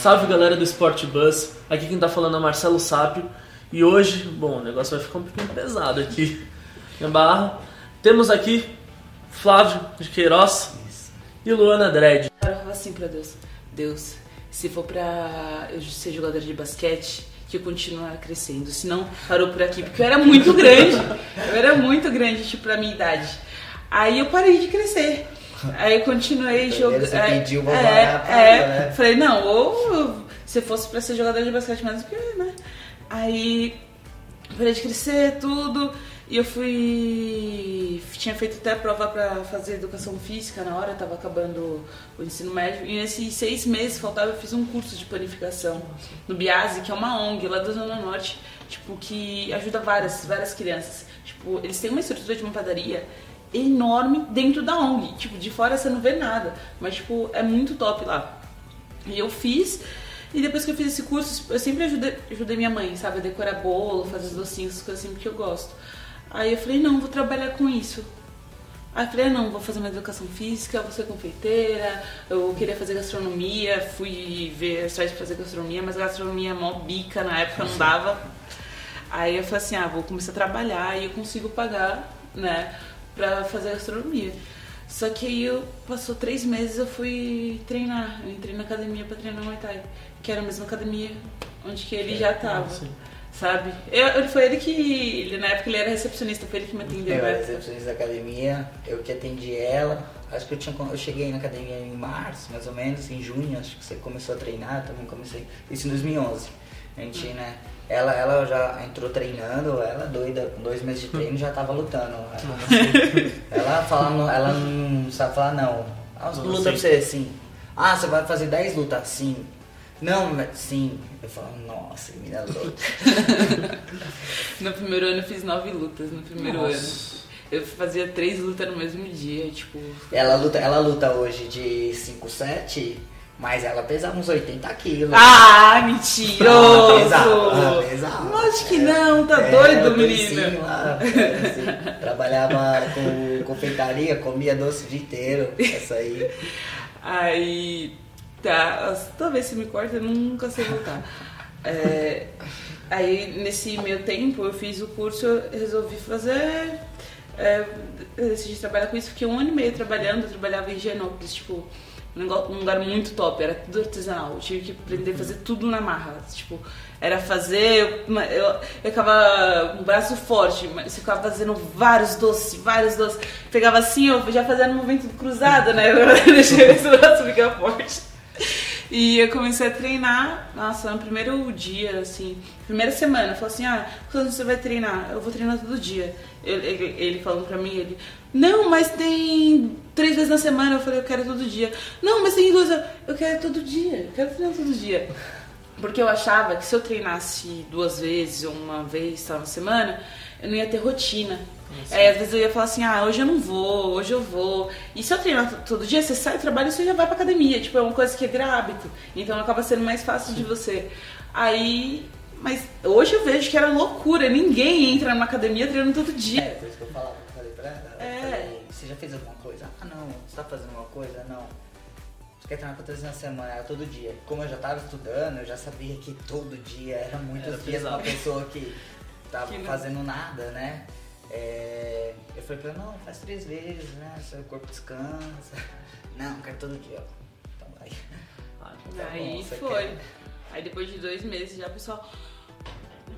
Salve galera do Sport Bus, aqui quem tá falando é Marcelo Sápio e hoje, bom, o negócio vai ficar um pouquinho pesado aqui na barra. Temos aqui Flávio de Queiroz e Luana Dredd. Eu falo assim pra Deus, Deus, se for pra eu ser jogadora de basquete, que eu continuar crescendo, se não parou por aqui, porque eu era muito grande, eu era muito grande, tipo, pra minha idade. Aí eu parei de crescer. Aí continuei jogando. Você é, pediu uma é, barata, é. né? Falei, não, ou se fosse pra ser jogador de basquete mesmo, que, né? Aí parei de crescer, tudo. E eu fui. Tinha feito até a prova pra fazer educação física na hora, tava acabando o ensino médio. E nesses seis meses faltava, eu fiz um curso de panificação no Biase, que é uma ONG lá da Zona Norte, tipo, que ajuda várias, várias crianças. Tipo, eles têm uma estrutura de uma padaria enorme dentro da ONG. Tipo, de fora você não vê nada. Mas, tipo, é muito top lá. E eu fiz. E depois que eu fiz esse curso, eu sempre ajudei, ajudei minha mãe, sabe? A decorar bolo, fazer os docinhos, essas coisas assim, porque eu gosto. Aí eu falei, não, vou trabalhar com isso. Aí eu falei, ah, não, vou fazer uma educação física, vou ser confeiteira, eu queria fazer gastronomia, fui ver sites pra fazer gastronomia, mas gastronomia é mó bica, na época não dava. Aí eu falei assim, ah, vou começar a trabalhar e eu consigo pagar, né, pra fazer gastronomia. Só que aí eu, passou três meses, eu fui treinar, eu entrei na academia pra treinar Muay Thai, que era a mesma academia onde que ele já tava. sim. Sabe? Eu, ele- foi ele que. Ele, na época ele era recepcionista, foi ele que me atendeu. Eu era recepcionista da academia, eu que atendi ela. Acho que eu, tinha, eu cheguei na academia em março, mais ou menos, em junho, acho que você começou a treinar, eu também comecei. Isso em 2011. A gente, né? Ela, ela já entrou treinando, ela doida, com dois meses de treino já tava lutando. Ela, ela fala, não- ela não sabe falar não. Ah, Não, luta sim. pra você assim. Ah, você vai fazer 10 lutas? Sim. Não, mas sim. Eu falo, nossa, menina louca. No primeiro ano eu fiz nove lutas, no primeiro Nossa. ano. Eu fazia três lutas no mesmo dia, tipo. Ela luta, ela luta hoje de 5'7", mas ela pesa uns 80 quilos. Ah, mentiroso! Pesado, ah, pesado. Lógico que não, tá É, doido, menino. lá, é, assim, trabalhava com confeitaria, comia doce o dia inteiro. Essa aí. Aí. Tá, talvez se me corta, eu nunca sei voltar. É, aí, nesse meio tempo, eu fiz o curso, eu resolvi fazer. É, eu decidi trabalhar com isso, fiquei um ano e meio trabalhando, eu trabalhava em Genópolis, tipo, um negócio- um lugar muito top, era tudo artesanal, eu tive que aprender a fazer tudo na marra, tipo, era fazer, uma- eu, eu ficava com o braço forte, mas eu ficava fazendo vários doces, vários doces, pegava assim, eu já fazia no movimento cruzado, né, eu deixei esse braço ficar forte. E eu comecei a treinar, nossa, no primeiro dia, assim, primeira semana, falei assim, ah, quando você vai treinar? Eu vou treinar todo dia. Ele, ele, ele falando pra mim, ele, não, mas tem três vezes na semana, eu falei, eu quero todo dia. Não, mas tem duas, eu quero todo dia, eu quero treinar todo dia. Porque eu achava que se eu treinasse duas vezes ou uma vez tal, na semana, eu não ia ter rotina. Aí às vezes eu ia falar assim, ah, hoje eu não vou, hoje eu vou. E se eu treinar todo dia, você sai do trabalho e você já vai pra academia. Tipo, é uma coisa que vira hábito. Então acaba sendo mais fácil de você. Aí. Mas hoje eu vejo que era loucura. Ninguém entra numa academia treinando todo dia. É, por isso que eu falava, eu falei pra ela. É. falei, você já fez alguma coisa? Ah, não. Você tá fazendo alguma coisa? Não. Você quer treinar quantas vezes na semana? Era todo dia. Como eu já tava estudando, eu já sabia que todo dia era muitos Era dias pra uma pessoa que tava fazendo nada, né? É, eu falei pra ela, não, faz três vezes, né? Seu corpo descansa. Não, quero todo dia. Então vai. Ah, Tá Aí bom, foi. quer? Aí depois de dois meses já o pessoal.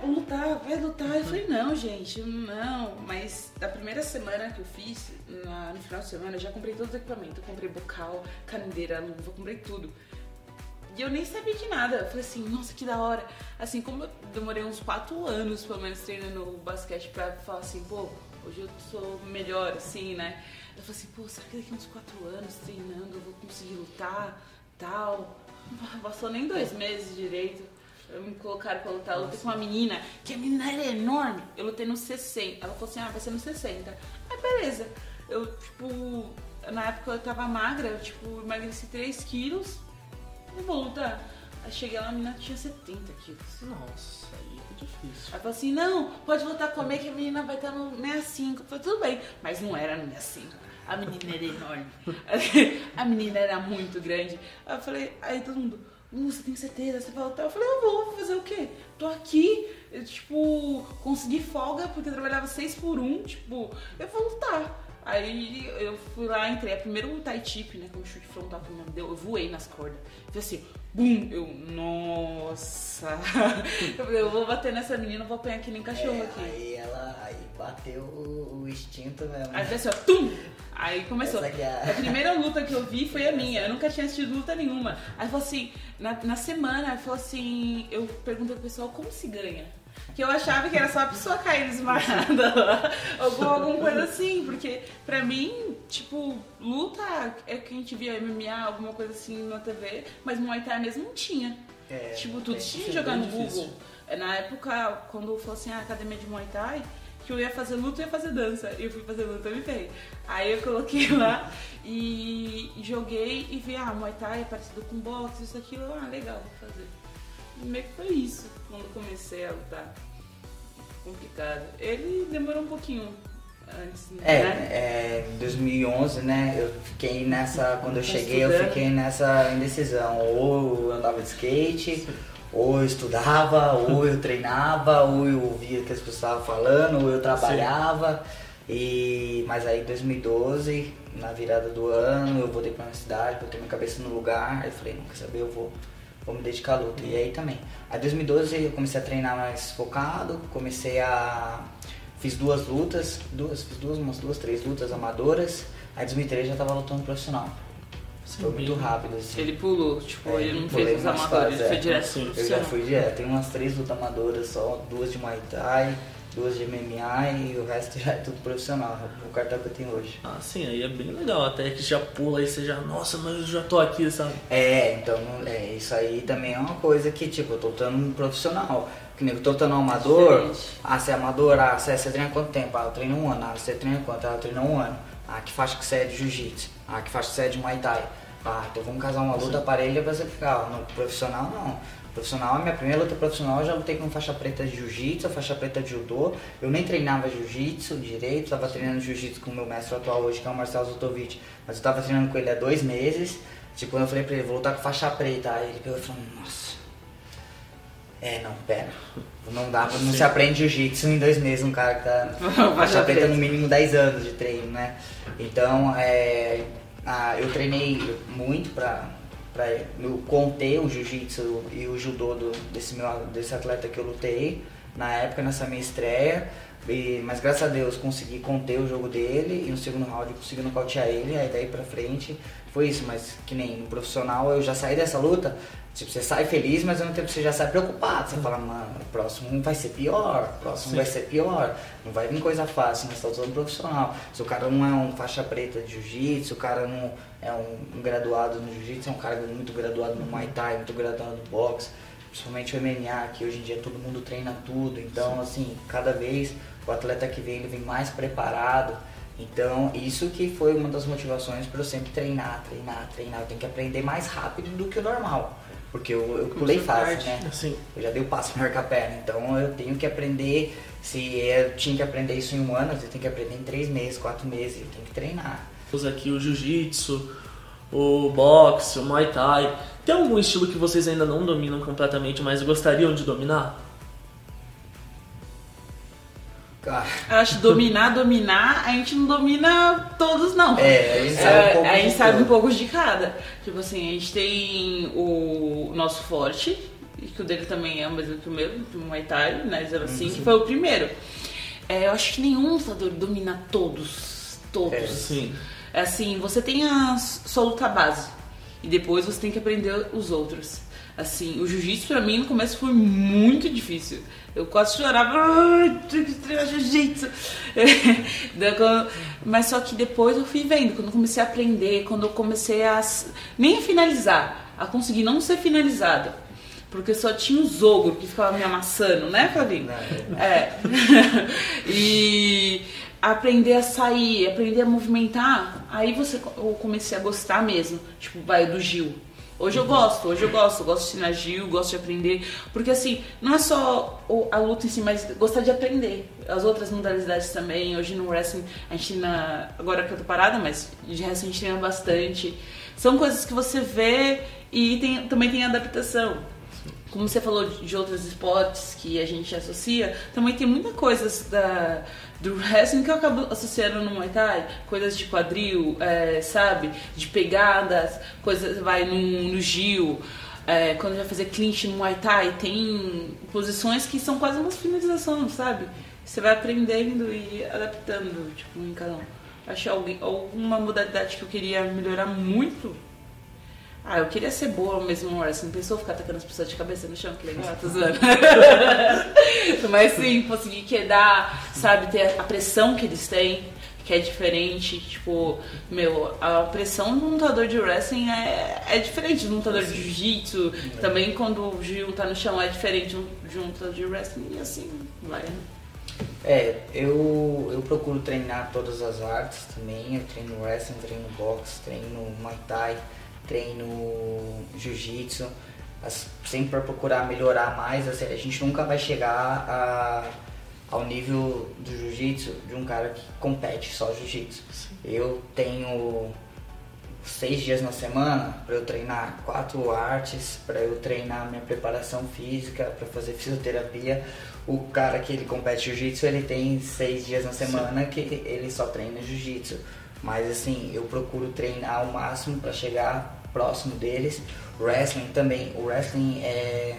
Vamos lutar, vai lutar. Eu falei, não, gente, não. Mas da primeira semana que eu fiz, no final de semana, eu já comprei todo o equipamento. Eu comprei bocal, canedeira, luva, comprei tudo. E eu nem sabia de nada. Eu falei assim, nossa, que da hora. Assim, como eu demorei uns quatro anos, pelo menos, treinando basquete pra falar assim, pô, hoje eu sou melhor, assim, né? Eu falei assim, pô, será que daqui uns quatro anos treinando eu vou conseguir lutar, tal? Não passou nem dois meses direito. Eu me colocaram pra lutar. Eu lutei com uma menina, que a menina era enorme. Eu lutei no 60. Ela falou assim, ah, vai ser no 60. Aí, beleza. Eu, tipo, na época eu tava magra, eu, tipo, emagreci 3 quilos. Eu vou lutar. Aí cheguei lá, a menina tinha 70 quilos. Nossa, aí é difícil. Aí falou assim, não, pode voltar a comer que a menina vai estar no 65. Eu falei, tudo bem, mas não era no 65. A menina era enorme. A menina era muito grande. Aí eu falei, aí todo mundo, Uh, você tem certeza? Você vai lutar? Eu falei, eu vou, vou fazer o quê? Tô aqui, eu, tipo, consegui folga porque eu trabalhava seis por um, tipo, eu vou lutar. Aí eu fui lá, entrei. A primeiro Tai Tip, né? Com o chute frontal que me deu, eu voei nas cordas. Fiz assim, bum! Eu, nossa! eu falei, eu vou bater nessa menina, vou apanhar aqui nem cachorro É, aqui. Aí ela aí bateu o, o instinto mesmo. Aí fez assim, ó, tum! Aí começou. É- A primeira luta que eu vi foi a minha. Eu nunca tinha assistido luta nenhuma. Aí falou assim, na, na semana, falou assim, eu perguntei pro pessoal como se ganha. Que eu achava que era só a pessoa cair desmaiada lá, ou alguma coisa assim, porque pra mim, tipo, luta é que a gente via MMA, alguma coisa assim na TV, mas Muay Thai mesmo não tinha. É, tipo, tudo é, tinha que jogar no difícil. Google. É, Na época, quando falou assim, a academia de Muay Thai, que eu ia fazer luta e ia fazer dança. E eu fui fazer luta e me. Aí eu coloquei lá e e joguei e vi, ah, Muay Thai é parecido com boxe, isso, aquilo. Ah, legal, vou fazer. Meio que foi isso, quando comecei a lutar. Complicado. Ele demorou um pouquinho antes, É, né? é, em 2011, né, eu fiquei nessa, quando eu Tá cheguei, eu estudando. fiquei nessa indecisão, ou eu andava de skate, ou eu estudava, ou eu treinava, ou eu ouvia o que as pessoas estavam falando, ou eu trabalhava, e, mas aí em 2012, na virada do ano, eu voltei pra minha cidade, botei minha cabeça no lugar, aí eu falei, não quer saber, eu vou, vou me dedicar à luta, e aí também. Aí em 2012 eu comecei a treinar mais focado, comecei a Fiz duas lutas, duas, fiz duas, umas duas, três lutas amadoras. Aí em 2013 já tava lutando profissional. Foi muito rápido, assim. Ele pulou, tipo, É, ele não fez amadores, fases, ele foi é. direto Sim, Eu já fui direto. Tem umas três lutas amadoras só, duas de Muay Thai, duas de MMA e o resto já é tudo profissional. O cartão que eu tenho hoje. Ah, sim, aí é bem legal. Até que já pula aí, você já, nossa, mas eu já tô aqui, sabe? É, então é, isso aí também é uma coisa que, tipo, eu tô lutando um profissional. Que nem eu tô lutando um amador. Diferente. Ah, você é amador? Ah, você, você treina quanto tempo? Ah, eu treino um ano. Ah, você treina quanto? Ah, eu treino um ano. Ah, que faixa que você é de jiu-jitsu? Ah, que faixa que você é de Muay Thai? Ah, então vamos casar uma luta parelha pra você ficar. No profissional, não. Profissional, a minha primeira luta profissional eu já lutei com faixa preta de jiu-jitsu, faixa preta de judô. Eu nem treinava jiu-jitsu direito, tava treinando jiu-jitsu com o meu mestre atual hoje, que é o Marcelo Zotovic. Mas eu tava treinando com ele há dois meses. Tipo, quando eu falei pra ele, vou lutar com faixa preta. Aí ele pegou e falou, nossa. É, não, pera. Não dá, não se aprende jiu-jitsu em dois meses, um cara que tá Faixa preta no mínimo 10 anos de treino, né? Então, é, ah, eu treinei muito pra, pra eu conter o jiu-jitsu e o judô do- desse, meu, desse atleta que eu lutei na época, nessa minha estreia. E- mas graças a Deus consegui conter o jogo dele e no segundo round eu consegui nocautear ele, aí daí pra frente foi isso, mas que nem no profissional eu já saí dessa luta, tipo, você sai feliz, mas ao mesmo tempo você já sai preocupado, você fala, mano, o próximo vai ser pior, o próximo Sim. vai ser pior, não vai vir coisa fácil, nós estamos usando profissional. Se o cara não é um faixa preta de jiu-jitsu, o cara não é um, graduado no jiu-jitsu, é um cara muito graduado no Muay Thai, muito graduado no boxe, principalmente o MMA, que hoje em dia todo mundo treina tudo, então assim, cada vez o atleta que vem, ele vem mais preparado. Então, isso que foi uma das motivações para eu sempre treinar, treinar, treinar. Eu tenho que aprender mais rápido do que o normal. Porque eu, eu pulei fácil, né? Assim, Eu já dei o passo maior que a perna, então eu tenho que aprender. Se eu tinha que aprender isso em um ano, eu tenho que aprender em três meses, quatro meses, eu tenho que treinar. temos aqui o jiu-jitsu, o boxe, o muay thai. Tem algum estilo que vocês ainda não dominam completamente, mas gostariam de dominar? Eu acho que dominar, dominar, a gente não domina todos, não. É, a gente sabe um pouco a gente sabe um pouco de cada. Tipo assim, a gente tem o nosso forte, que o dele também é o mesmo que o meu, do Muay Thai, né? 05, que foi o primeiro. É, eu acho que nenhum lutador domina todos. Todos. É. Sim. É assim, você tem a sua luta base e depois você tem que aprender os outros. Assim, o jiu-jitsu pra mim no começo foi muito difícil. Eu quase chorava, "Ai, tenho que treinar jiu-jitsu. Mas só que depois eu fui vendo, quando eu comecei a aprender, quando eu comecei a nem a finalizar, a conseguir não ser finalizada. Porque só tinha os ogros que ficavam me amassando, né, Flavinho? Não. É. e aprender a sair, aprender a movimentar, aí você eu comecei a gostar mesmo. Tipo, vai do Gil. Hoje eu gosto, hoje eu gosto, eu gosto de ensinar Gil, gosto de aprender. Porque assim, não é só a luta em si, mas gostar de aprender. As outras modalidades também. Hoje no wrestling, a gente treina. Agora que eu tô parada, mas de resto a gente treina bastante. São coisas que você vê e tem, também tem adaptação. Como você falou de outros esportes que a gente associa, também tem muita coisa da, do wrestling que eu acabo associando no Muay Thai. Coisas de quadril, é, sabe? De pegadas, coisas vai no, no Gil. É, quando vai fazer clinch no Muay Thai, tem posições que são quase uma finalização, sabe? Você vai aprendendo e adaptando, tipo, em cada um. Achei alguma modalidade que eu queria melhorar muito. Ah, eu queria ser boa mesmo no wrestling. Pensou ficar atacando as pessoas de cabeça no chão? Que legal, tô zoando. Mas sim, conseguir quedar, sabe, ter a pressão que eles têm, que é diferente. Tipo, meu, a pressão do lutador de wrestling é, é diferente do lutador de jiu-jitsu. Também quando o Gil tá no chão é diferente de um lutador de wrestling. E assim, vai. É, eu, eu procuro treinar todas as artes também. Eu treino wrestling, treino boxe, treino muay thai, treino jiu-jitsu. Sempre para procurar melhorar mais. Assim, a gente nunca vai chegar a, ao nível do jiu-jitsu de um cara que compete só jiu-jitsu. Eu tenho seis dias na semana para eu treinar quatro artes, para eu treinar minha preparação física, para fazer fisioterapia. O cara que ele compete jiu-jitsu, ele tem seis dias na semana Sim. que ele só treina jiu-jitsu. Mas assim, eu procuro treinar ao máximo para chegar próximo deles. Wrestling também, o wrestling é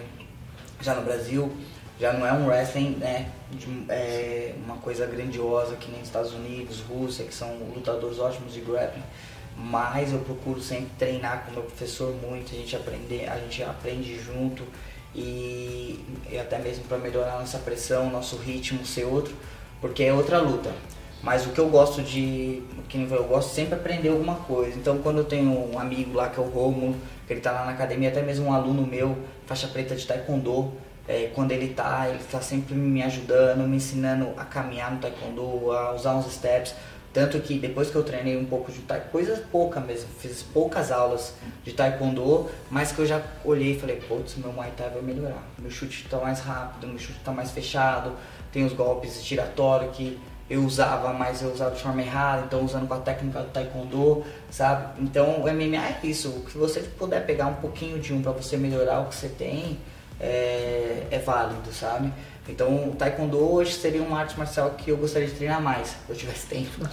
já no Brasil já não é um wrestling, né, de, é, uma coisa grandiosa que nem Estados Unidos, Rússia, que são lutadores ótimos de grappling mas eu procuro sempre treinar com meu professor muito, a gente aprender, a gente aprende junto e, e até mesmo para melhorar nossa pressão, nosso ritmo ser outro, porque é outra luta. Mas o que eu gosto de, que eu gosto sempre aprender alguma coisa. Então quando eu tenho um amigo lá que é o Romulo, que ele está lá na academia, até mesmo um aluno meu, faixa preta de taekwondo, é, quando ele está, ele está sempre me ajudando, me ensinando a caminhar no taekwondo, a usar uns steps tanto que depois que eu treinei um pouco de taekwondo, coisas pouca mesmo, fiz poucas aulas de taekwondo, mas que eu já olhei e falei, putz, meu Muay Thai vai melhorar. Meu chute está mais rápido, meu chute está mais fechado, tem os golpes giratórios que eu usava, mas eu usava de forma errada, então usando com a técnica do taekwondo, sabe? Então o MMA é isso, se você puder pegar um pouquinho de um para você melhorar o que você tem, é, é válido, sabe? Então, o taekwondo hoje seria uma arte marcial que eu gostaria de treinar mais, se eu tivesse tempo.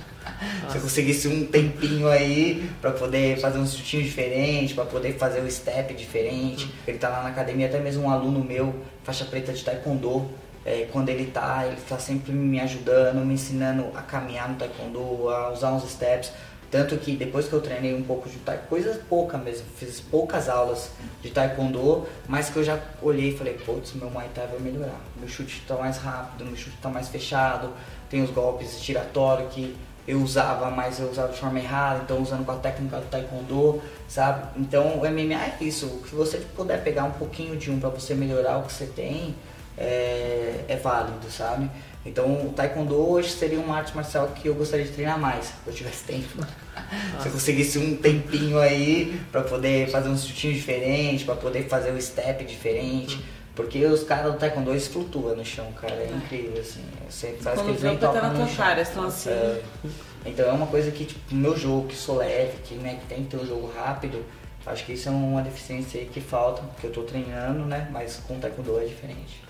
se eu conseguisse um tempinho aí para poder fazer um chutinho diferente, para poder fazer o step diferente. Ele tá lá na academia, até mesmo um aluno meu, faixa preta de taekwondo, é, quando ele tá, ele tá sempre me ajudando, me ensinando a caminhar no taekwondo, a usar uns steps. Tanto que depois que eu treinei um pouco de taekwondo, coisas poucas mesmo, fiz poucas aulas de taekwondo, mas que eu já olhei e falei, putz, meu Muay Thai vai melhorar. Meu chute está mais rápido, meu chute está mais fechado, tem os golpes giratórios que eu usava, mas eu usava de forma errada, então usando com a técnica do taekwondo, sabe? Então o MMA é isso, se você puder pegar um pouquinho de um para você melhorar o que você tem, é, é válido, sabe? Então, o taekwondo hoje seria uma arte marcial que eu gostaria de treinar mais, se eu tivesse tempo. se eu conseguisse um tempinho aí para poder fazer um chutinho diferente, para poder fazer o um step diferente. Porque os caras do taekwondo eles flutuam no chão, cara, é incrível, assim. Você faz que eles nem tocam tá no chão. Cara, estão assim. É, então é uma coisa que, tipo, meu jogo, que sou leve, que, né, que tem que ter um jogo rápido, acho que isso é uma deficiência aí que falta, porque eu tô treinando, né, mas com o taekwondo é diferente.